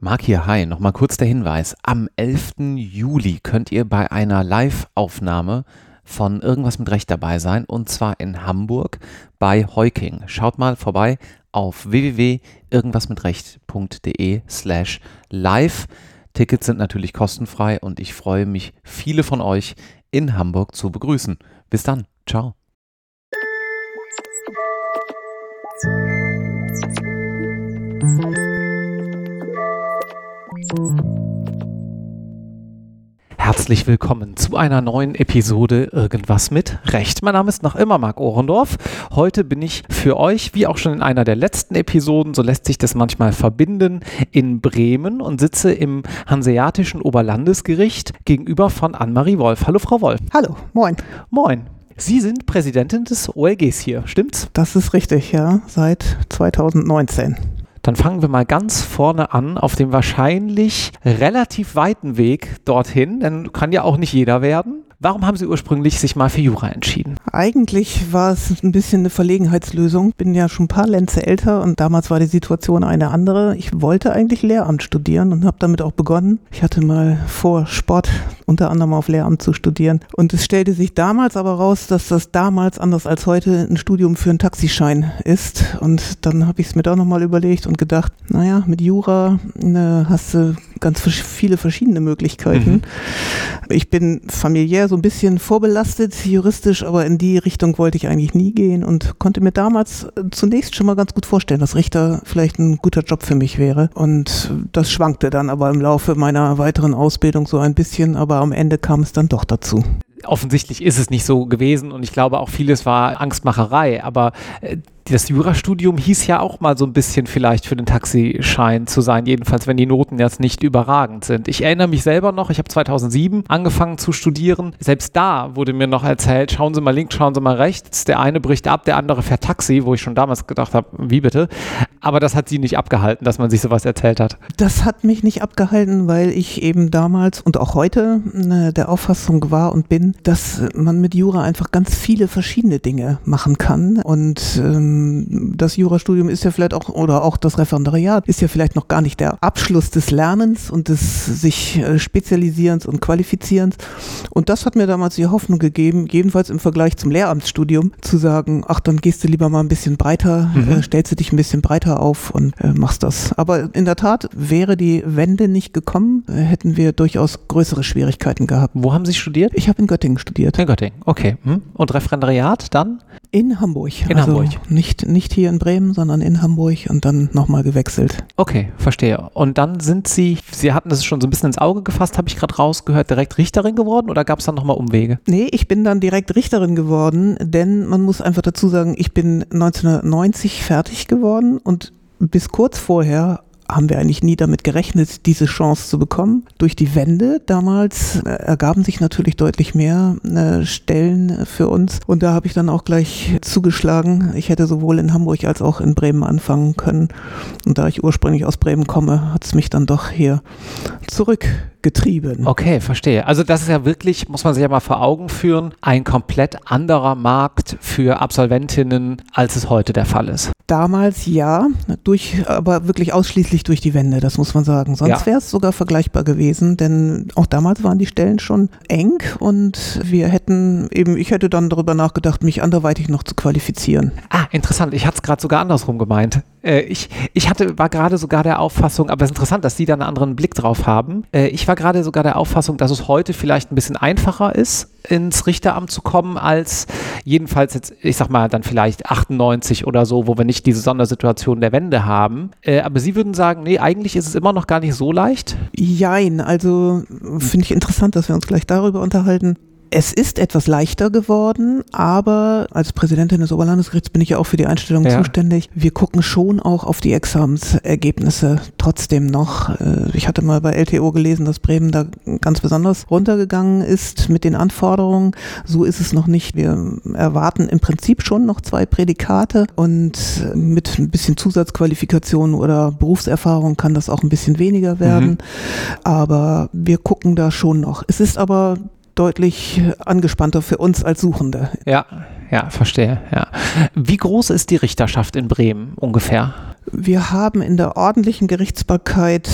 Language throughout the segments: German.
Marc hier, hi, nochmal kurz der Hinweis. Am 11. Juli könnt ihr bei einer Live-Aufnahme von Irgendwas mit Recht dabei sein und zwar in Hamburg bei Heuking. Schaut mal vorbei auf www.irgendwasmitrecht.de slash live. Tickets sind natürlich kostenfrei und ich freue mich, viele von euch in Hamburg zu begrüßen. Bis dann, ciao. Herzlich willkommen zu einer neuen Episode Irgendwas mit Recht. Mein Name ist noch immer Marc Ohrendorf. Heute bin ich für euch, wie auch schon in einer der letzten Episoden, so lässt sich das manchmal verbinden, in Bremen und sitze im Hanseatischen Oberlandesgericht gegenüber von Anne-Marie Wolf. Hallo, Frau Wolf. Hallo, moin. Moin. Sie sind Präsidentin des OLGs hier, stimmt's? Das ist richtig, ja, seit 2019. Dann fangen wir mal ganz vorne an, auf dem wahrscheinlich relativ weiten Weg dorthin, denn kann ja auch nicht jeder werden. Warum haben Sie ursprünglich sich mal für Jura entschieden? Eigentlich war es ein bisschen eine Verlegenheitslösung. Bin ja schon ein paar Lenze älter und damals war die Situation eine andere. Ich wollte eigentlich Lehramt studieren und habe damit auch begonnen. Ich hatte mal vor, Sport unter anderem auf Lehramt zu studieren. Und es stellte sich damals aber raus, dass das damals anders als heute ein Studium für einen Taxischein ist. Und dann habe ich es mir doch nochmal überlegt und gedacht, naja, mit Jura ne, hast du ganz viele verschiedene Möglichkeiten. Mhm. Ich bin familiär so ein bisschen vorbelastet, juristisch, aber in die Richtung wollte ich eigentlich nie gehen und konnte mir damals äh, zunächst schon mal ganz gut vorstellen, dass Richter vielleicht ein guter Job für mich wäre. Und das schwankte dann aber im Laufe meiner weiteren Ausbildung so ein bisschen, aber am Ende kam es dann doch dazu offensichtlich ist es nicht so gewesen und ich glaube auch vieles war Angstmacherei, aber äh, das Jurastudium hieß ja auch mal so ein bisschen vielleicht für den Taxischein zu sein, jedenfalls wenn die Noten jetzt nicht überragend sind. Ich erinnere mich selber noch, ich habe 2007 angefangen zu studieren. Selbst da wurde mir noch erzählt, schauen Sie mal links, schauen Sie mal rechts. Der eine bricht ab, der andere fährt Taxi, wo ich schon damals gedacht habe, wie bitte? Aber das hat Sie nicht abgehalten, dass man sich sowas erzählt hat. Das hat mich nicht abgehalten, weil ich eben damals und auch heute äh, der Auffassung war und bin, dass man mit Jura einfach ganz viele verschiedene Dinge machen kann und ähm, das Jurastudium ist ja vielleicht auch, oder auch das Referendariat ist ja vielleicht noch gar nicht der Abschluss des Lernens und des sich äh, Spezialisierens und Qualifizierens. Und das hat mir damals die Hoffnung gegeben, jedenfalls im Vergleich zum Lehramtsstudium, zu sagen, ach, dann gehst du lieber mal ein bisschen breiter, mhm. äh, stellst du dich ein bisschen breiter auf und äh, machst das. Aber in der Tat, wäre die Wende nicht gekommen, äh, hätten wir durchaus größere Schwierigkeiten gehabt. Wo haben Sie studiert? Ich habe in Göttingen studiert. In Göttingen, okay. Hm. Und Referendariat dann? In Hamburg. In also Hamburg. Nicht, nicht hier in Bremen, sondern in Hamburg und dann nochmal gewechselt. Okay, verstehe. Und dann sind Sie, Sie hatten das schon so ein bisschen ins Auge gefasst, habe ich gerade rausgehört, direkt Richterin geworden oder gab es dann nochmal Umwege? Nee, ich bin dann direkt Richterin geworden, denn man muss einfach dazu sagen, ich bin 1990 fertig geworden und bis kurz vorher haben wir eigentlich nie damit gerechnet, diese Chance zu bekommen. Durch die Wende damals äh, ergaben sich natürlich deutlich mehr äh, Stellen für uns und da habe ich dann auch gleich zugeschlagen. Ich hätte sowohl in Hamburg als auch in Bremen anfangen können und da ich ursprünglich aus Bremen komme, hat es mich dann doch hier zurück getrieben. Okay, verstehe. Also das ist ja wirklich, muss man sich ja mal vor Augen führen, ein komplett anderer Markt für Absolventinnen, als es heute der Fall ist. Damals ja, durch, aber wirklich ausschließlich durch die Wende, das muss man sagen. Sonst ja. wäre es sogar vergleichbar gewesen, denn auch damals waren die Stellen schon eng und wir hätten eben, ich hätte dann darüber nachgedacht, mich anderweitig noch zu qualifizieren. Ah, interessant. Ich hatte es gerade sogar andersrum gemeint. Äh, ich, ich hatte, war gerade sogar der Auffassung, aber es ist interessant, dass Sie da einen anderen Blick drauf haben. Äh, ich war gerade sogar der Auffassung, dass es heute vielleicht ein bisschen einfacher ist, ins Richteramt zu kommen, als jedenfalls jetzt, ich sag mal, dann vielleicht 98 oder so, wo wir nicht diese Sondersituation der Wende haben. Äh, aber Sie würden sagen, nee, eigentlich ist es immer noch gar nicht so leicht? Jein, also finde ich interessant, dass wir uns gleich darüber unterhalten. Es ist etwas leichter geworden, aber als Präsidentin des Oberlandesgerichts bin ich ja auch für die Einstellung ja. zuständig. Wir gucken schon auch auf die Examensergebnisse trotzdem noch. Äh, ich hatte mal bei LTO gelesen, dass Bremen da ganz besonders runtergegangen ist mit den Anforderungen. So ist es noch nicht. Wir erwarten im Prinzip schon noch zwei Prädikate und mit ein bisschen Zusatzqualifikation oder Berufserfahrung kann das auch ein bisschen weniger werden. Mhm. Aber wir gucken da schon noch. Es ist aber deutlich angespannter für uns als Suchende. Ja, ja, verstehe. Ja. Wie groß ist die Richterschaft in Bremen ungefähr? Wir haben in der ordentlichen Gerichtsbarkeit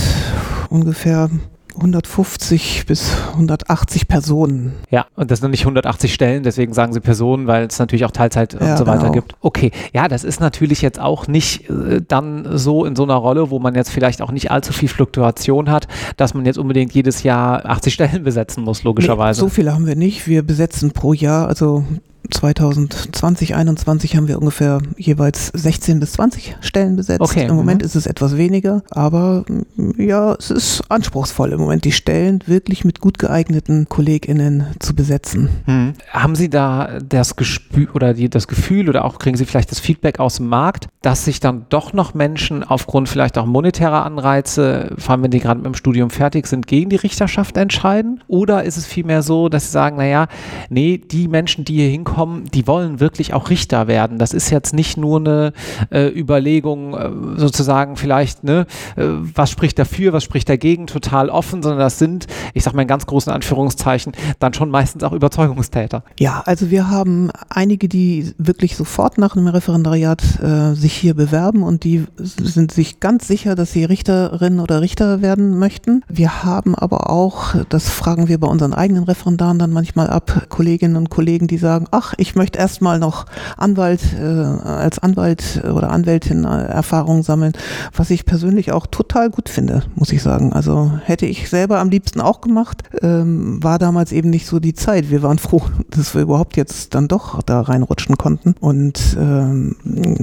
ungefähr 150 bis 180 Personen. Ja, und das sind nicht 180 Stellen, deswegen sagen sie Personen, weil es natürlich auch Teilzeit ja, und so weiter genau. gibt. Okay, ja, das ist natürlich jetzt auch nicht äh, dann so in so einer Rolle, wo man jetzt vielleicht auch nicht allzu viel Fluktuation hat, dass man jetzt unbedingt jedes Jahr 80 Stellen besetzen muss, logischerweise. Nee, so viele haben wir nicht. Wir besetzen pro Jahr, also 2020, 2021 haben wir ungefähr jeweils 16 bis 20 Stellen besetzt. Okay. Im Moment mhm. ist es etwas weniger, aber mm, ja, es ist anspruchsvoll im Moment, die Stellen wirklich mit gut geeigneten KollegInnen zu besetzen. Mhm. Haben Sie da das Gespür oder die, das Gefühl oder auch kriegen Sie vielleicht das Feedback aus dem Markt, dass sich dann doch noch Menschen aufgrund vielleicht auch monetärer Anreize, vor allem wenn die gerade mit dem Studium fertig sind, gegen die Richterschaft entscheiden? Oder ist es vielmehr so, dass Sie sagen, naja, nee, die Menschen, die hier hinkommen, kommen, die wollen wirklich auch Richter werden. Das ist jetzt nicht nur eine äh, Überlegung, äh, sozusagen vielleicht, ne, äh, was spricht dafür, was spricht dagegen, total offen, sondern das sind, ich sage mal in ganz großen Anführungszeichen, dann schon meistens auch Überzeugungstäter. Ja, also wir haben einige, die wirklich sofort nach einem Referendariat äh, sich hier bewerben und die sind sich ganz sicher, dass sie Richterin oder Richter werden möchten. Wir haben aber auch, das fragen wir bei unseren eigenen Referendaren dann manchmal ab, Kolleginnen und Kollegen, die sagen, ach, ach, ich möchte erstmal noch Anwalt, äh, als Anwalt oder Anwältin äh, Erfahrung sammeln, was ich persönlich auch total gut finde, muss ich sagen. Also hätte ich selber am liebsten auch gemacht, ähm, war damals eben nicht so die Zeit. Wir waren froh, dass wir überhaupt jetzt dann doch da reinrutschen konnten. Und ähm,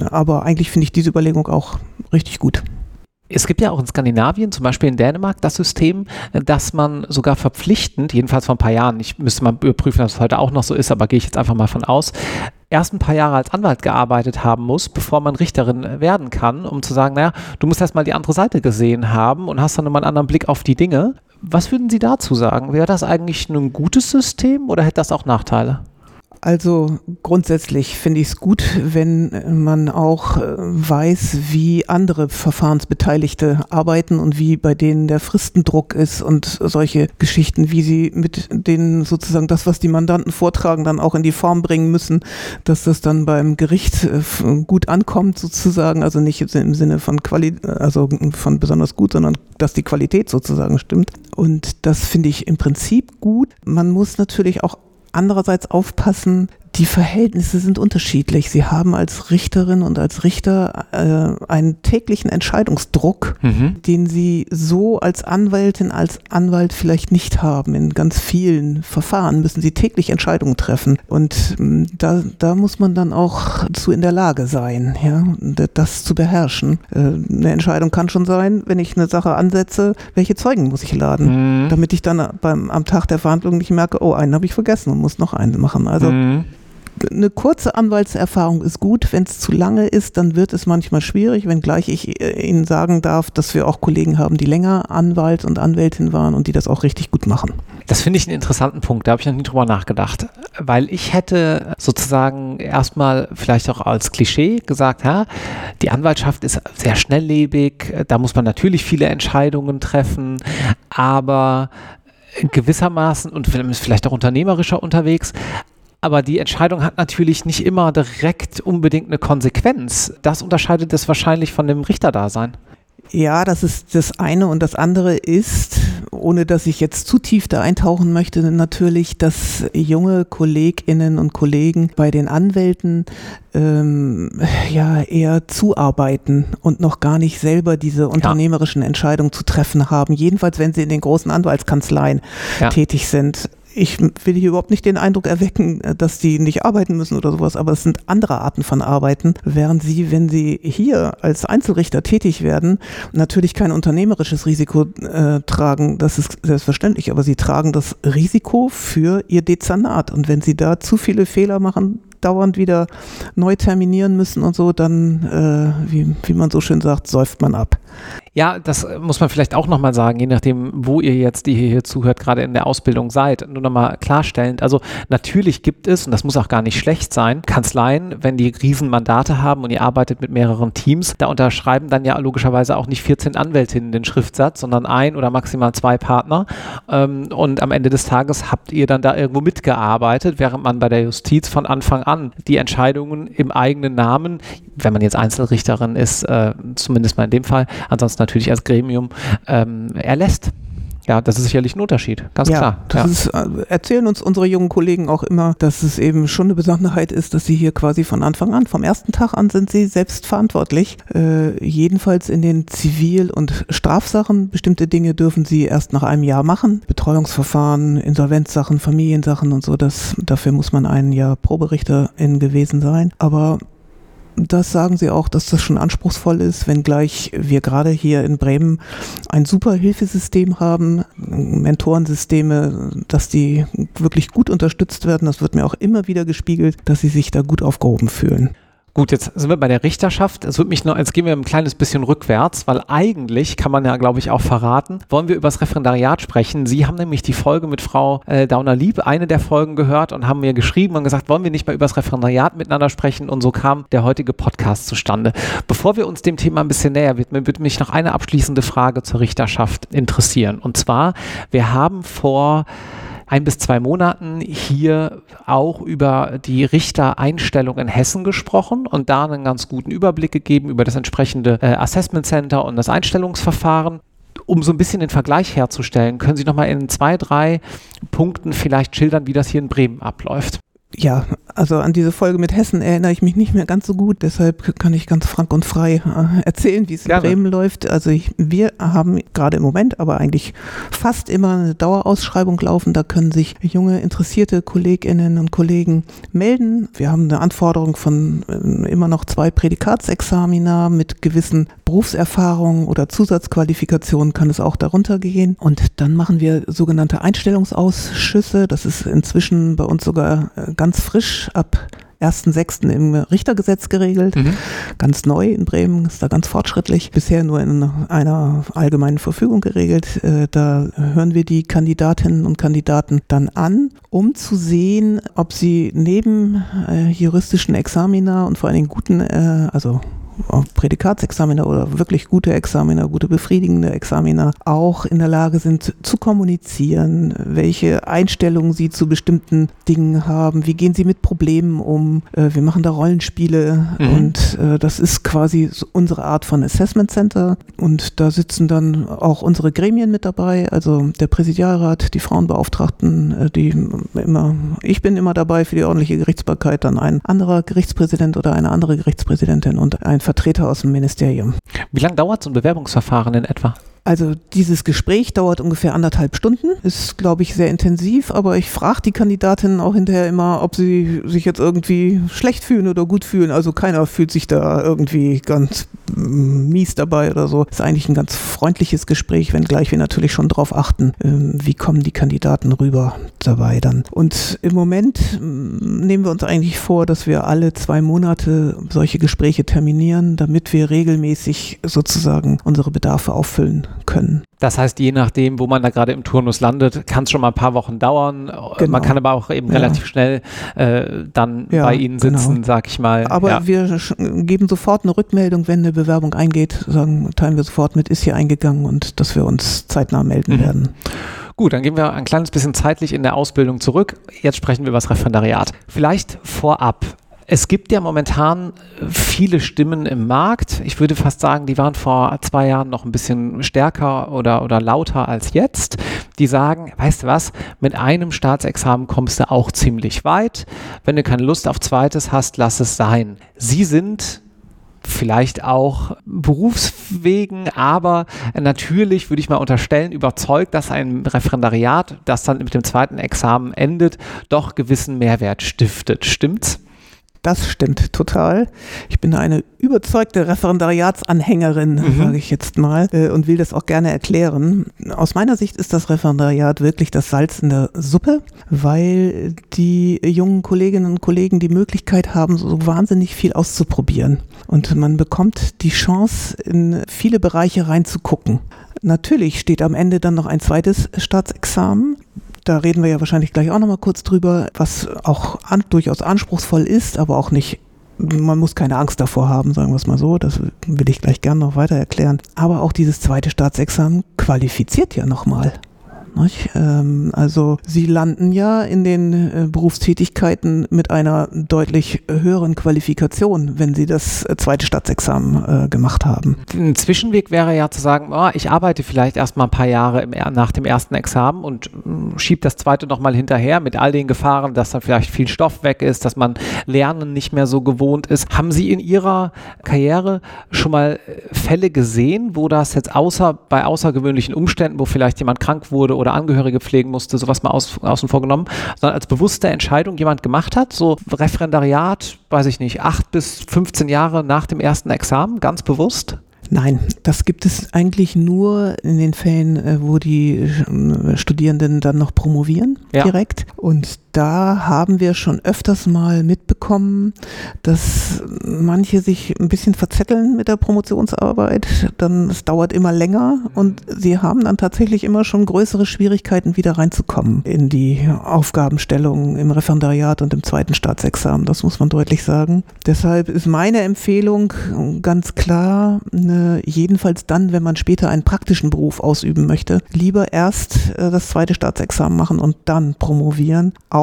aber eigentlich finde ich diese Überlegung auch richtig gut. Es gibt ja auch in Skandinavien, zum Beispiel in Dänemark, das System, dass man sogar verpflichtend, jedenfalls vor ein paar Jahren, ich müsste mal überprüfen, ob es heute auch noch so ist, aber gehe ich jetzt einfach mal von aus, erst ein paar Jahre als Anwalt gearbeitet haben muss, bevor man Richterin werden kann, um zu sagen, naja, du musst erst mal die andere Seite gesehen haben und hast dann immer einen anderen Blick auf die Dinge. Was würden Sie dazu sagen? Wäre das eigentlich ein gutes System oder hätte das auch Nachteile? Also grundsätzlich finde ich es gut, wenn man auch äh, weiß, wie andere Verfahrensbeteiligte arbeiten und wie bei denen der Fristendruck ist und solche Geschichten, wie sie mit den sozusagen das, was die Mandanten vortragen, dann auch in die Form bringen müssen, dass das dann beim Gericht äh, gut ankommt sozusagen, also nicht im Sinne von Qualität, also von besonders gut, sondern dass die Qualität sozusagen stimmt. Und das finde ich im Prinzip gut. Man muss natürlich auch andererseits aufpassen, die Verhältnisse sind unterschiedlich. Sie haben als Richterin und als Richter äh, einen täglichen Entscheidungsdruck, mhm. den sie so als Anwältin, als Anwalt vielleicht nicht haben. In ganz vielen Verfahren müssen sie täglich Entscheidungen treffen. Und ähm, da, da muss man dann auch zu in der Lage sein, ja, das zu beherrschen. Äh, eine Entscheidung kann schon sein, wenn ich eine Sache ansetze, welche Zeugen muss ich laden, mhm. damit ich dann beim, am Tag der Verhandlung nicht merke, oh, einen habe ich vergessen und muss noch einen machen. Also mhm eine kurze Anwaltserfahrung ist gut. Wenn es zu lange ist, dann wird es manchmal schwierig, wenngleich ich äh, Ihnen sagen darf, dass wir auch Kollegen haben, die länger Anwalt und Anwältin waren und die das auch richtig gut machen. Das finde ich einen interessanten Punkt. Da habe ich noch nie drüber nachgedacht. Weil ich hätte sozusagen erstmal vielleicht auch als Klischee gesagt, ja, die Anwaltschaft ist sehr schnelllebig. Da muss man natürlich viele Entscheidungen treffen. Aber gewissermaßen und vielleicht auch unternehmerischer unterwegs, aber die Entscheidung hat natürlich nicht immer direkt unbedingt eine Konsequenz. Das unterscheidet es wahrscheinlich von dem Richterdasein. Ja, das ist das eine und das andere ist, ohne dass ich jetzt zu tief da eintauchen möchte, natürlich, dass junge Kolleginnen und Kollegen bei den Anwälten ähm, ja eher zuarbeiten und noch gar nicht selber diese unternehmerischen Entscheidungen zu treffen haben. Jedenfalls, wenn sie in den großen Anwaltskanzleien ja. tätig sind ich will hier überhaupt nicht den Eindruck erwecken, äh, dass die nicht arbeiten müssen oder sowas, aber es sind andere Arten von Arbeiten, während sie, wenn sie hier als Einzelrichter tätig werden, natürlich kein unternehmerisches Risiko äh, tragen, das ist selbstverständlich, aber sie tragen das Risiko für ihr Dezernat. Und wenn sie da zu viele Fehler machen, dauernd wieder neu terminieren müssen und so, dann, äh, wie, wie man so schön sagt, säuft man ab. Ja, das muss man vielleicht auch nochmal sagen, je nachdem, wo ihr jetzt, die hier zuhört, gerade in der Ausbildung seid. Nur nochmal klarstellend. Also natürlich gibt es, und das muss auch gar nicht schlecht sein, Kanzleien, wenn die Riesenmandate haben und ihr arbeitet mit mehreren Teams, da unterschreiben dann ja logischerweise auch nicht 14 Anwältinnen den Schriftsatz, sondern ein oder maximal zwei Partner. Ähm, und am Ende des Tages habt ihr dann da irgendwo mitgearbeitet, während man bei der Justiz von Anfang an an, die Entscheidungen im eigenen Namen, wenn man jetzt Einzelrichterin ist, äh, zumindest mal in dem Fall, ansonsten natürlich als Gremium, ähm, erlässt. Ja, das ist sicherlich ein Unterschied, ganz ja, klar. Das ja. Ist, äh, erzählen uns unsere jungen Kollegen auch immer, dass es eben schon eine Besonderheit ist, dass sie hier quasi von Anfang an, vom ersten Tag an sind sie selbst verantwortlich. Äh, jedenfalls in den Zivil- und Strafsachen. Bestimmte Dinge dürfen sie erst nach einem Jahr machen. Betreuungsverfahren, Insolvenzsachen, Familiensachen und so. Das, dafür muss man ein Jahr Proberichterin gewesen sein. Aber das sagen sie auch, dass das schon anspruchsvoll ist, wenngleich wir gerade hier in Bremen ein super Hilfesystem haben, Mentorensysteme, dass die wirklich gut unterstützt werden. Das wird mir auch immer wieder gespiegelt, dass sie sich da gut aufgehoben fühlen. Gut, jetzt sind wir bei der Richterschaft. Es wird mich noch, jetzt gehen wir ein kleines bisschen rückwärts, weil eigentlich kann man ja, glaube ich, auch verraten, wollen wir über das Referendariat sprechen. Sie haben nämlich die Folge mit Frau äh, Dauner-Lieb, eine der Folgen gehört und haben mir geschrieben und gesagt, wollen wir nicht mal über das Referendariat miteinander sprechen? Und so kam der heutige Podcast zustande. Bevor wir uns dem Thema ein bisschen näher widmen, würde mich noch eine abschließende Frage zur Richterschaft interessieren. Und zwar, wir haben vor ein bis zwei Monaten hier auch über die Richtereinstellung in Hessen gesprochen und da einen ganz guten Überblick gegeben über das entsprechende äh, Assessment Center und das Einstellungsverfahren. Um so ein bisschen den Vergleich herzustellen, können Sie nochmal in zwei, drei Punkten vielleicht schildern, wie das hier in Bremen abläuft? Ja, also an diese Folge mit Hessen erinnere ich mich nicht mehr ganz so gut, deshalb kann ich ganz frank und frei äh, erzählen, wie es in Bremen läuft. Also ich, wir haben gerade im Moment, aber eigentlich fast immer eine Dauerausschreibung laufen. Da können sich junge, interessierte Kolleginnen und Kollegen melden. Wir haben eine Anforderung von äh, immer noch zwei Prädikatsexamina mit gewissen Berufserfahrungen oder Zusatzqualifikationen kann es auch darunter gehen. Und dann machen wir sogenannte Einstellungsausschüsse. Das ist inzwischen bei uns sogar äh, ganz frisch ab 1.6. im Richtergesetz geregelt. Mhm. Ganz neu in Bremen, ist da ganz fortschrittlich. Bisher nur in einer allgemeinen Verfügung geregelt. Äh, da hören wir die Kandidatinnen und Kandidaten dann an, um zu sehen, ob sie neben äh, juristischen Examina und vor allen Dingen guten, also Prädikatsexaminer oder wirklich gute Examiner, gute befriedigende Examiner auch in der Lage sind zu kommunizieren, welche Einstellungen sie zu bestimmten Dingen haben, wie gehen sie mit Problemen um. Äh, wir machen da Rollenspiele mhm. und äh, das ist quasi unsere Art von Assessment Center und da sitzen dann auch unsere Gremien mit dabei, also der Präsidialrat, die Frauenbeauftragten, äh, die immer, ich bin immer dabei für die ordentliche Gerichtsbarkeit, dann ein anderer Gerichtspräsident oder eine andere Gerichtspräsidentin und ein Vertreter aus dem Ministerium. Wie lange dauert so ein Bewerbungsverfahren in etwa? Also dieses Gespräch dauert ungefähr anderthalb Stunden, ist, glaube ich, sehr intensiv, aber ich frage die Kandidatinnen auch hinterher immer, ob sie sich jetzt irgendwie schlecht fühlen oder gut fühlen. Also keiner fühlt sich da irgendwie ganz mies dabei oder so. Ist eigentlich ein ganz freundliches Gespräch, wenngleich wir natürlich schon darauf achten, ähm, wie kommen die Kandidaten rüber dabei dann. Und im Moment nehmen wir uns eigentlich vor, dass wir alle zwei Monate solche Gespräche terminieren, damit wir regelmäßig sozusagen unsere Bedarfe auffüllen können. Das heißt, je nachdem, wo man da gerade im Turnus landet, kann es schon mal ein paar Wochen dauern. Genau. Man kann aber auch eben ja. relativ schnell äh, dann ja, bei Ihnen genau. sitzen, genau. sag ich mal. Aber ja. wir geben sofort eine Rückmeldung, wenn eine Bewerbung eingeht, sagen, teilen wir sofort mit, ist hier eingegangen und dass wir uns zeitnah melden mhm. werden. Gut, dann gehen wir ein kleines bisschen zeitlich in der Ausbildung zurück. Jetzt sprechen wir über das Referendariat. Vielleicht vorab. Es gibt ja momentan viele Stimmen im Markt. Ich würde fast sagen, die waren vor zwei Jahren noch ein bisschen stärker oder, oder lauter als jetzt. Die sagen, weißt du was, mit einem Staatsexamen kommst du auch ziemlich weit. Wenn du keine Lust auf zweites hast, lass es sein. Sie sind vielleicht auch Berufswegen, aber natürlich würde ich mal unterstellen, überzeugt, dass ein Referendariat, das dann mit dem zweiten Examen endet, doch gewissen Mehrwert stiftet. Stimmt's? Das stimmt total. Ich bin eine überzeugte Referendariatsanhängerin, mhm. sage ich jetzt mal, äh, und will das auch gerne erklären. Aus meiner Sicht ist das Referendariat wirklich das Salz in der Suppe, weil die jungen Kolleginnen und Kollegen die Möglichkeit haben, so wahnsinnig viel auszuprobieren. Und man bekommt die Chance, in viele Bereiche reinzugucken. Natürlich steht am Ende dann noch ein zweites Staatsexamen. Da reden wir ja wahrscheinlich gleich auch nochmal kurz drüber, was auch an, durchaus anspruchsvoll ist, aber auch nicht man muss keine Angst davor haben, sagen wir es mal so. Das will ich gleich gerne noch weiter erklären. Aber auch dieses zweite Staatsexamen qualifiziert ja nochmal. Ähm, also sie landen ja in den äh, Berufstätigkeiten mit einer deutlich höheren Qualifikation, wenn sie das äh, zweite Staatsexamen äh, gemacht haben. Ein Zwischenweg wäre ja zu sagen, oh, ich arbeite vielleicht erst mal ein paar Jahre im, nach dem ersten Examen und mm, schiebe das zweite nochmal hinterher mit all den Gefahren, dass dann vielleicht viel Stoff weg ist, dass man Lernen nicht mehr so gewohnt ist. Haben Sie in Ihrer Karriere schon mal Fälle gesehen, wo das jetzt außer bei außergewöhnlichen Umständen, wo vielleicht jemand krank wurde oder Angehörige pflegen musste, sowas mal aus, außen vor genommen, sondern als bewusste Entscheidung jemand gemacht hat, so Referendariat, weiß ich nicht, acht bis 15 Jahre nach dem ersten Examen, ganz bewusst? Nein, das gibt es eigentlich nur in den Fällen, äh, wo die äh, Studierenden dann noch promovieren ja. direkt. Und da haben wir schon öfters mal mitbekommen, dass manche sich ein bisschen verzetteln mit der Promotionsarbeit. Dann es dauert immer länger und sie haben dann tatsächlich immer schon größere Schwierigkeiten, wieder reinzukommen in die Aufgabenstellung im Referendariat und im zweiten Staatsexamen. Das muss man deutlich sagen. Deshalb ist meine Empfehlung ganz klar, ne, jedenfalls dann, wenn man später einen praktischen Beruf ausüben möchte, lieber erst äh, das zweite Staatsexamen machen und dann promovieren auch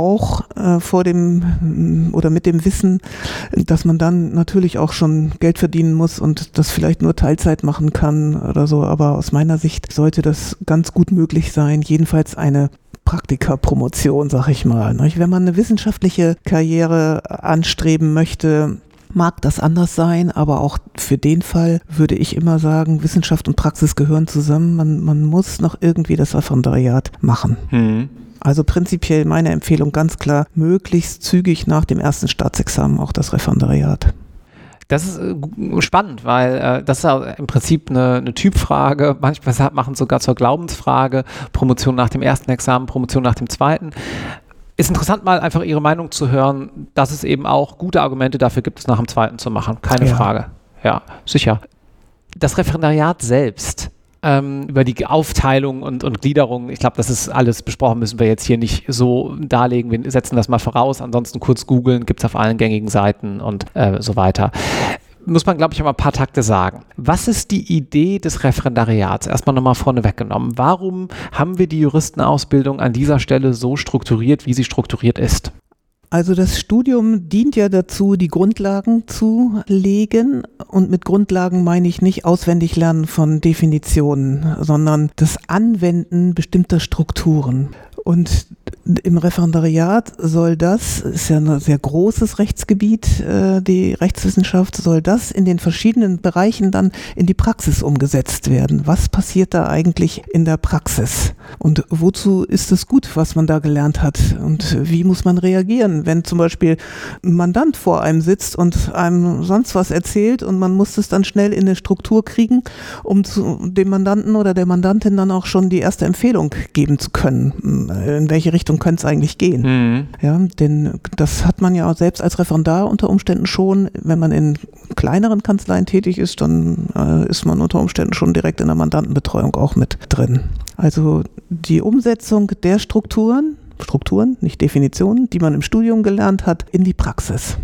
äh, vor dem mm, oder mit dem Wissen, dass man dann natürlich auch schon Geld verdienen muss und das vielleicht nur Teilzeit machen kann oder so. Aber aus meiner Sicht sollte das ganz gut möglich sein. Jedenfalls eine Praktika-Promotion, sag ich mal. Wenn man eine wissenschaftliche Karriere anstreben möchte, mag das anders sein, aber auch für den Fall würde ich immer sagen, Wissenschaft und Praxis gehören zusammen. Man, man muss noch irgendwie das Referendariat machen. Hm. Also prinzipiell meine Empfehlung ganz klar, möglichst zügig nach dem ersten Staatsexamen auch das Referendariat. Das ist äh, spannend, weil äh, das ist ja im Prinzip eine, eine Typfrage. Manchmal machen es sogar zur Glaubensfrage. Promotion nach dem ersten Examen, Promotion nach dem zweiten. Ist interessant, mal einfach Ihre Meinung zu hören, dass es eben auch gute Argumente dafür gibt, es nach dem zweiten zu machen. Keine ja. Frage. Ja, sicher. Das Referendariat selbst ähm, über die Aufteilung und, und Gliederung. Ich glaube, das ist alles besprochen, müssen wir jetzt hier nicht so darlegen. Wir setzen das mal voraus. Ansonsten kurz googeln, gibt es auf allen gängigen Seiten und äh, so weiter muss man, glaube ich, mal ein paar Takte sagen. Was ist die Idee des Referendariats? Erstmal nochmal vorne weggenommen. Warum haben wir die Juristenausbildung an dieser Stelle so strukturiert, wie sie strukturiert ist? Also das Studium dient ja dazu, die Grundlagen zu legen. Und mit Grundlagen meine ich nicht auswendig lernen von Definitionen, sondern das Anwenden bestimmter Strukturen. Und im Referendariat soll das, ist ja ein sehr großes Rechtsgebiet, äh, die Rechtswissenschaft, soll das in den verschiedenen Bereichen dann in die Praxis umgesetzt werden. Was passiert da eigentlich in der Praxis? Und wozu ist es gut, was man da gelernt hat? Und wie muss man reagieren, wenn zum Beispiel ein Mandant vor einem sitzt und einem sonst was erzählt und man muss es dann schnell in eine Struktur kriegen, um dem Mandanten oder der Mandantin dann auch schon die erste Empfehlung geben zu können in welche Richtung könnte es eigentlich gehen. Mhm. Ja, denn das hat man ja selbst als Referendar unter Umständen schon, wenn man in kleineren Kanzleien tätig ist, dann äh, ist man unter Umständen schon direkt in der Mandantenbetreuung auch mit drin. Also die Umsetzung der Strukturen, Strukturen, nicht Definitionen, die man im Studium gelernt hat, in die Praxis.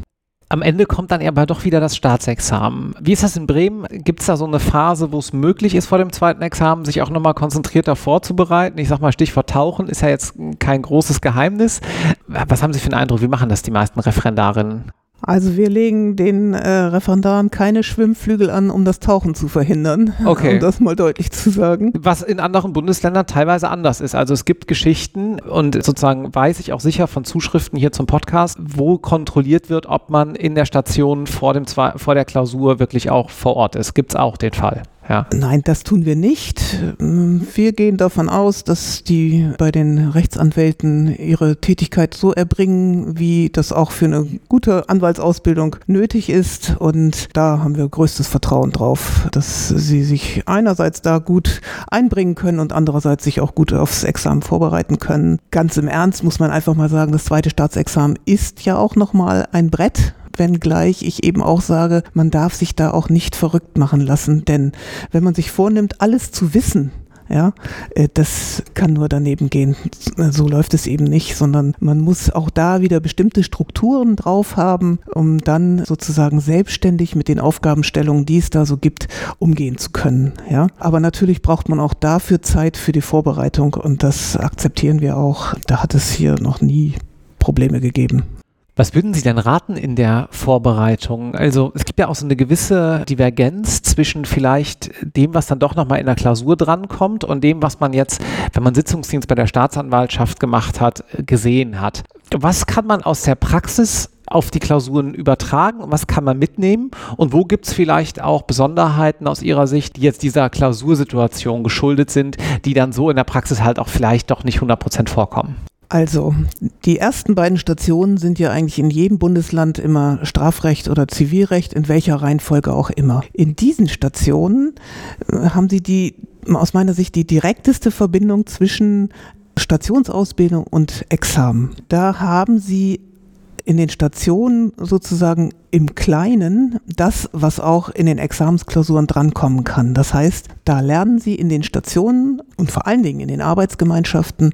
Am Ende kommt dann aber doch wieder das Staatsexamen. Wie ist das in Bremen? Gibt es da so eine Phase, wo es möglich ist, vor dem zweiten Examen sich auch nochmal konzentrierter vorzubereiten? Ich sag mal, Stichwort Tauchen ist ja jetzt kein großes Geheimnis. Was haben Sie für einen Eindruck? Wie machen das die meisten Referendarinnen? Also wir legen den äh, Referendaren keine Schwimmflügel an, um das Tauchen zu verhindern, okay. um das mal deutlich zu sagen. Was in anderen Bundesländern teilweise anders ist. Also es gibt Geschichten und sozusagen weiß ich auch sicher von Zuschriften hier zum Podcast, wo kontrolliert wird, ob man in der Station vor, dem, vor der Klausur wirklich auch vor Ort ist. Gibt es auch den Fall. Ja. Nein, das tun wir nicht. Wir gehen davon aus, dass die bei den Rechtsanwälten ihre Tätigkeit so erbringen, wie das auch für eine gute Anwaltsausbildung nötig ist. Und da haben wir größtes Vertrauen drauf, dass sie sich einerseits da gut einbringen können und andererseits sich auch gut aufs Examen vorbereiten können. Ganz im Ernst muss man einfach mal sagen, das zweite Staatsexamen ist ja auch nochmal ein Brett wenngleich ich eben auch sage, man darf sich da auch nicht verrückt machen lassen, denn wenn man sich vornimmt, alles zu wissen, Ja, äh, das kann nur daneben gehen. So läuft es eben nicht, sondern man muss auch da wieder bestimmte Strukturen drauf haben, um dann sozusagen selbstständig mit den Aufgabenstellungen, die es da so gibt, umgehen zu können. Ja, aber natürlich braucht man auch dafür Zeit für die Vorbereitung und das akzeptieren wir auch. Da hat es hier noch nie Probleme gegeben. Was würden Sie denn raten in der Vorbereitung? Also es gibt ja auch so eine gewisse Divergenz zwischen vielleicht dem, was dann doch nochmal in der Klausur drankommt und dem, was man jetzt, wenn man Sitzungsdienst bei der Staatsanwaltschaft gemacht hat, gesehen hat. Was kann man aus der Praxis auf die Klausuren übertragen was kann man mitnehmen und wo gibt es vielleicht auch Besonderheiten aus Ihrer Sicht, die jetzt dieser Klausursituation geschuldet sind, die dann so in der Praxis halt auch vielleicht doch nicht 100% vorkommen? Also, die ersten beiden Stationen sind ja eigentlich in jedem Bundesland immer Strafrecht oder Zivilrecht, in welcher Reihenfolge auch immer. In diesen Stationen äh, haben Sie die, aus meiner Sicht, die direkteste Verbindung zwischen Stationsausbildung und Examen. Da haben Sie in den Stationen sozusagen im Kleinen das, was auch in den Examensklausuren drankommen kann. Das heißt, da lernen Sie in den Stationen und vor allen Dingen in den Arbeitsgemeinschaften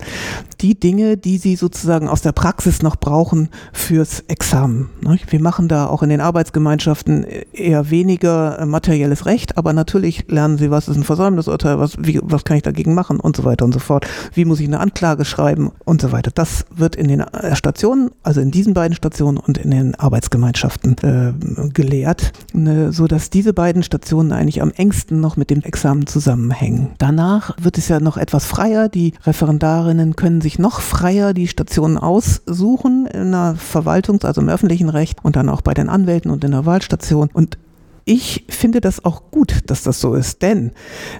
die Dinge, die Sie sozusagen aus der Praxis noch brauchen fürs Examen. Wir machen da auch in den Arbeitsgemeinschaften eher weniger äh, materielles Recht, aber natürlich lernen Sie, was ist ein Versäumnisurteil, was, wie, was kann ich dagegen machen und so weiter und so fort. Wie muss ich eine Anklage schreiben und so weiter. Das wird in den äh, Stationen, also in diesen beiden Stationen und in den Arbeitsgemeinschaften äh, gelehrt, ne, so diese beiden Stationen eigentlich am engsten noch mit dem Examen zusammenhängen. Danach wird es ja noch etwas freier. Die Referendarinnen können sich noch freier die Stationen aussuchen in der Verwaltung, also im öffentlichen Recht und dann auch bei den Anwälten und in der Wahlstation. Und ich finde das auch gut, dass das so ist, denn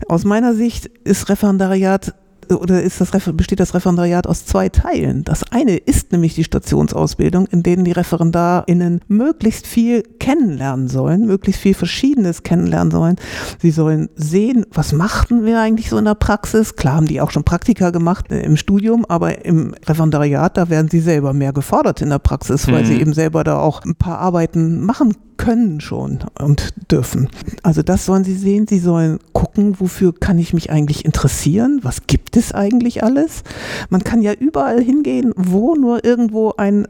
aus meiner Sicht ist Referendariat oder ist das, besteht das Referendariat aus zwei Teilen. Das eine ist nämlich die Stationsausbildung, in denen die ReferendarInnen möglichst viel kennenlernen sollen, möglichst viel Verschiedenes kennenlernen sollen. Sie sollen sehen, was machten wir eigentlich so in der Praxis. Klar haben die auch schon Praktika gemacht äh, im Studium, aber im Referendariat, da werden sie selber mehr gefordert in der Praxis, weil mhm. sie eben selber da auch ein paar Arbeiten machen können schon und dürfen. Also das sollen sie sehen. Sie sollen gucken, wofür kann ich mich eigentlich interessieren? Was gibt es eigentlich alles? Man kann ja überall hingehen, wo nur irgendwo ein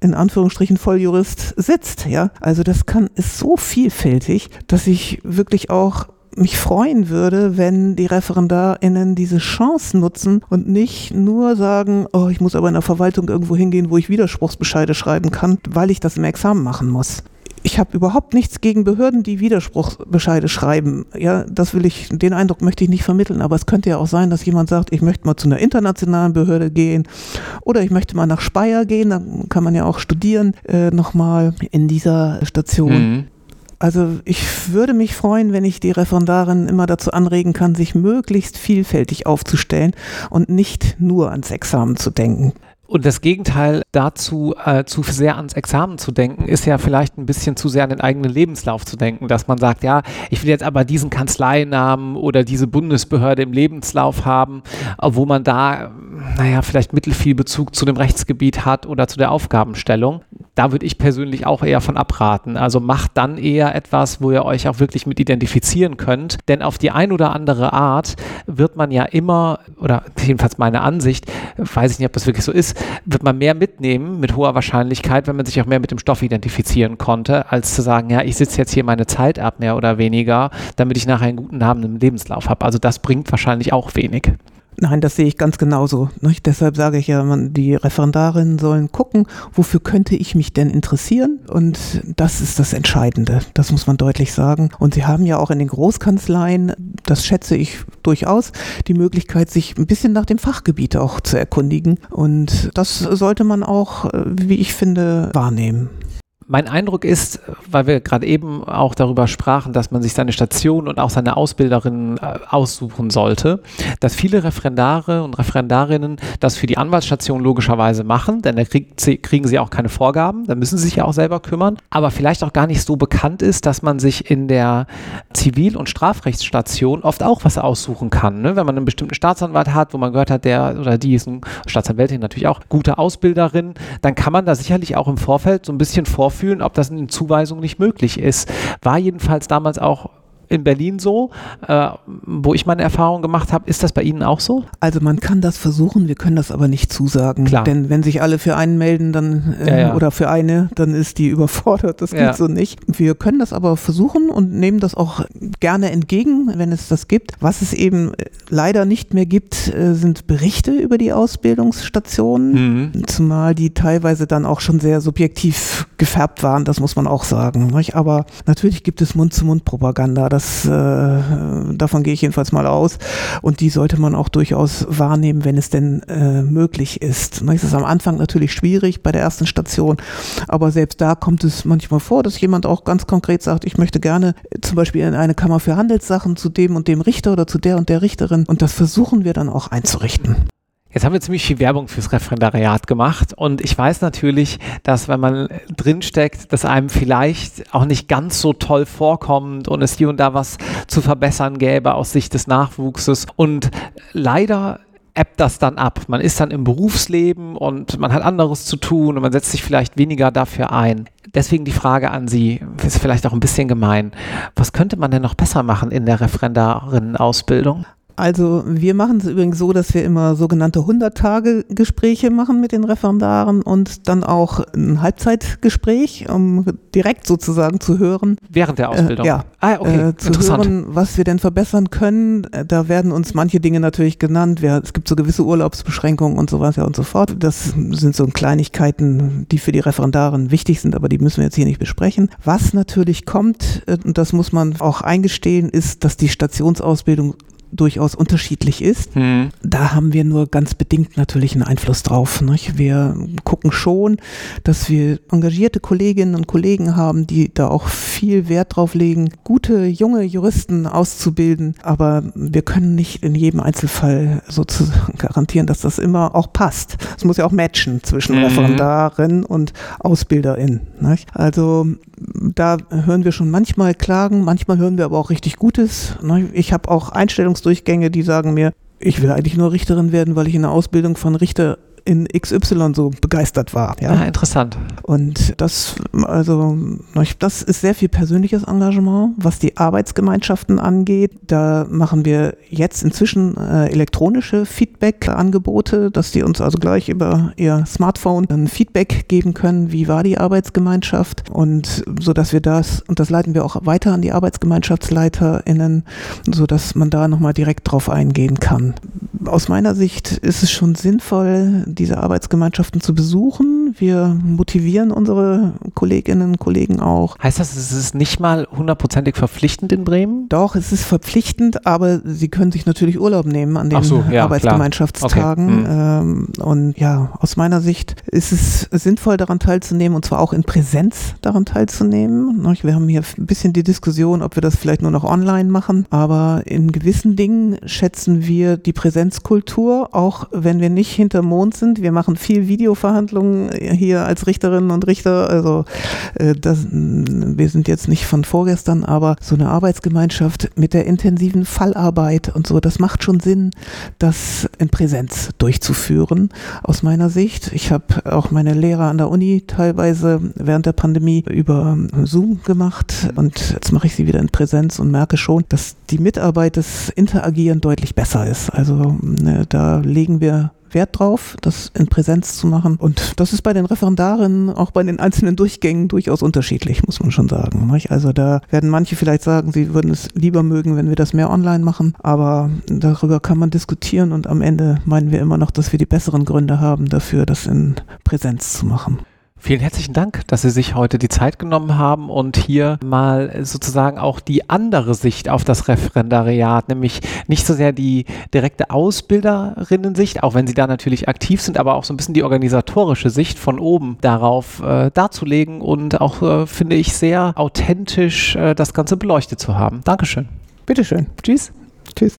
in Anführungsstrichen Volljurist sitzt, ja. Also das kann, ist so vielfältig, dass ich wirklich auch mich freuen würde, wenn die ReferendarInnen diese Chance nutzen und nicht nur sagen, oh, ich muss aber in der Verwaltung irgendwo hingehen, wo ich Widerspruchsbescheide schreiben kann, weil ich das im Examen machen muss ich habe überhaupt nichts gegen Behörden, die Widerspruchsbescheide schreiben. Ja, das will ich, den Eindruck möchte ich nicht vermitteln, aber es könnte ja auch sein, dass jemand sagt, ich möchte mal zu einer internationalen Behörde gehen oder ich möchte mal nach Speyer gehen, dann kann man ja auch studieren äh, nochmal in dieser Station. Mhm. Also ich würde mich freuen, wenn ich die Referendarin immer dazu anregen kann, sich möglichst vielfältig aufzustellen und nicht nur ans Examen zu denken. Und das Gegenteil dazu, äh, zu sehr ans Examen zu denken, ist ja vielleicht ein bisschen zu sehr an den eigenen Lebenslauf zu denken, dass man sagt, ja, ich will jetzt aber diesen Kanzleinamen oder diese Bundesbehörde im Lebenslauf haben, wo man da, naja, vielleicht mittelfiel Bezug zu dem Rechtsgebiet hat oder zu der Aufgabenstellung. Da würde ich persönlich auch eher von abraten. Also macht dann eher etwas, wo ihr euch auch wirklich mit identifizieren könnt. Denn auf die ein oder andere Art wird man ja immer, oder jedenfalls meine Ansicht, weiß ich nicht, ob das wirklich so ist, wird man mehr mitnehmen mit hoher Wahrscheinlichkeit, wenn man sich auch mehr mit dem Stoff identifizieren konnte, als zu sagen, ja, ich sitze jetzt hier meine Zeit ab, mehr oder weniger, damit ich nachher einen guten Namen im Lebenslauf habe. Also das bringt wahrscheinlich auch wenig. Nein, das sehe ich ganz genauso. Nicht? Deshalb sage ich ja, man, die Referendarinnen sollen gucken, wofür könnte ich mich denn interessieren? Und das ist das Entscheidende. Das muss man deutlich sagen. Und sie haben ja auch in den Großkanzleien, das schätze ich durchaus, die Möglichkeit, sich ein bisschen nach dem Fachgebiet auch zu erkundigen. Und das sollte man auch, äh, wie ich finde, wahrnehmen. Mein Eindruck ist, weil wir gerade eben auch darüber sprachen, dass man sich seine Station und auch seine Ausbilderin äh, aussuchen sollte, dass viele Referendare und Referendarinnen das für die Anwaltsstation logischerweise machen, denn da krieg, kriegen sie auch keine Vorgaben, da müssen sie sich ja auch selber kümmern, aber vielleicht auch gar nicht so bekannt ist, dass man sich in der Zivil- und Strafrechtsstation oft auch was aussuchen kann. Ne? Wenn man einen bestimmten Staatsanwalt hat, wo man gehört hat, der oder die ist eine Staatsanwältin natürlich auch gute Ausbilderin, dann kann man da sicherlich auch im Vorfeld so ein bisschen vorführen, ob das in Zuweisung nicht möglich ist. War jedenfalls damals auch in Berlin so, äh, wo ich meine Erfahrung gemacht habe. Ist das bei Ihnen auch so? Also man kann das versuchen, wir können das aber nicht zusagen. Klar. Denn wenn sich alle für einen melden, dann äh, Ja, ja. oder für eine, dann ist die überfordert. Das Ja. geht so nicht. Wir können das aber versuchen und nehmen das auch gerne entgegen, wenn es das gibt. Was es eben äh, leider nicht mehr gibt, äh, sind Berichte über die Ausbildungsstationen. Mhm. Zumal die teilweise dann auch schon sehr subjektiv gefärbt waren, das muss man auch sagen. Nicht? Aber natürlich gibt es Mund-zu-Mund-Propaganda, das, äh, davon gehe ich jedenfalls mal aus. Und die sollte man auch durchaus wahrnehmen, wenn es denn äh, möglich ist. Nicht? Es ist am Anfang natürlich schwierig bei der ersten Station, aber selbst da kommt es manchmal vor, dass jemand auch ganz konkret sagt, ich möchte gerne äh, zum Beispiel in eine Kammer für Handelssachen zu dem und dem Richter oder zu der und der Richterin. Und das versuchen wir dann auch einzurichten. Jetzt haben wir ziemlich viel Werbung fürs Referendariat gemacht und ich weiß natürlich, dass wenn man drinsteckt, dass einem vielleicht auch nicht ganz so toll vorkommt und es hier und da was zu verbessern gäbe aus Sicht des Nachwuchses und leider ebbt das dann ab. Man ist dann im Berufsleben und man hat anderes zu tun und man setzt sich vielleicht weniger dafür ein. Deswegen die Frage an Sie, ist vielleicht auch ein bisschen gemein. Was könnte man denn noch besser machen in der Referendarinnen-Ausbildung? Also wir machen es übrigens so, dass wir immer sogenannte 100-Tage-Gespräche machen mit den Referendaren und dann auch ein Halbzeitgespräch, um direkt sozusagen zu hören, Während der Ausbildung? Äh, ja. Ah, okay. äh, zu Interessant. hören, was wir denn verbessern können. Äh, Da werden uns manche Dinge natürlich genannt. Es gibt so gewisse Urlaubsbeschränkungen und so weiter und so fort. Das sind so Kleinigkeiten, die für die Referendaren wichtig sind, aber die müssen wir jetzt hier nicht besprechen. Was natürlich kommt, äh, und das muss man auch eingestehen, ist, dass die Stationsausbildung durchaus unterschiedlich ist. Hm. Da haben wir nur ganz bedingt natürlich einen Einfluss drauf. Nicht? Wir gucken schon, dass wir engagierte Kolleginnen und Kollegen haben, die da auch viel Wert drauf legen, gute junge Juristen auszubilden. Aber wir können nicht in jedem Einzelfall sozusagen garantieren, dass das immer auch passt. Es muss ja auch matchen zwischen Mhm. Referendarin und Ausbilderin. Nicht? Also da hören wir schon manchmal Klagen, manchmal hören wir aber auch richtig Gutes. Ne? Ich habe auch Einstellungsdurchgänge, die sagen mir, ich will eigentlich nur Richterin werden, weil ich in der Ausbildung von Richter in XY so begeistert war. Ah, Ja? interessant. Und das, also, das ist sehr viel persönliches Engagement, was die Arbeitsgemeinschaften angeht. Da machen wir jetzt inzwischen äh, elektronische Feedback-Angebote, dass die uns also gleich über ihr Smartphone ein Feedback geben können, wie war die Arbeitsgemeinschaft und so dass wir das, und das leiten wir auch weiter an die ArbeitsgemeinschaftsleiterInnen, so dass man da nochmal direkt drauf eingehen kann. Aus meiner Sicht ist es schon sinnvoll, diese Arbeitsgemeinschaften zu besuchen. Wir motivieren unsere Kolleginnen und Kollegen auch. Heißt das, es ist nicht mal hundertprozentig verpflichtend in Bremen? Doch, es ist verpflichtend, aber sie können sich natürlich Urlaub nehmen an den so, ja, Arbeitsgemeinschaftstagen. klar. Ähm, und ja, aus meiner Sicht ist es sinnvoll, daran teilzunehmen und zwar auch in Präsenz daran teilzunehmen. Nicht? Wir haben hier ein bisschen die Diskussion, ob wir das vielleicht nur noch online machen, aber in gewissen Dingen schätzen wir die Präsenzkultur, auch wenn wir nicht hinter Mond sind. Wir machen viel Videoverhandlungen hier als Richterinnen und Richter. Also äh, das, mh, wir sind jetzt nicht von vorgestern, aber so eine Arbeitsgemeinschaft mit der intensiven Fallarbeit und so, das macht schon Sinn, das in Präsenz durchzuführen, aus meiner Sicht. Ich habe auch meine Lehre an der Uni teilweise während der Pandemie über Zoom gemacht und jetzt mache ich sie wieder in Präsenz und merke schon, dass die Mitarbeit, das Interagieren deutlich besser ist. Also ne, da legen wir Wert drauf, das in Präsenz zu machen. Und das ist bei den Referendaren, auch bei den einzelnen Durchgängen durchaus unterschiedlich, muss man schon sagen. Also da werden manche vielleicht sagen, sie würden es lieber mögen, wenn wir das mehr online machen. Aber darüber kann man diskutieren und am Ende meinen wir immer noch, dass wir die besseren Gründe haben dafür, das in Präsenz zu machen. Vielen herzlichen Dank, dass Sie sich heute die Zeit genommen haben und hier mal sozusagen auch die andere Sicht auf das Referendariat, nämlich nicht so sehr die direkte Ausbilderinnen-Sicht, auch wenn Sie da natürlich aktiv sind, aber auch so ein bisschen die organisatorische Sicht von oben darauf äh, darzulegen und auch, äh, finde ich, sehr authentisch äh, das Ganze beleuchtet zu haben. Dankeschön. Bitteschön. Tschüss. Tschüss.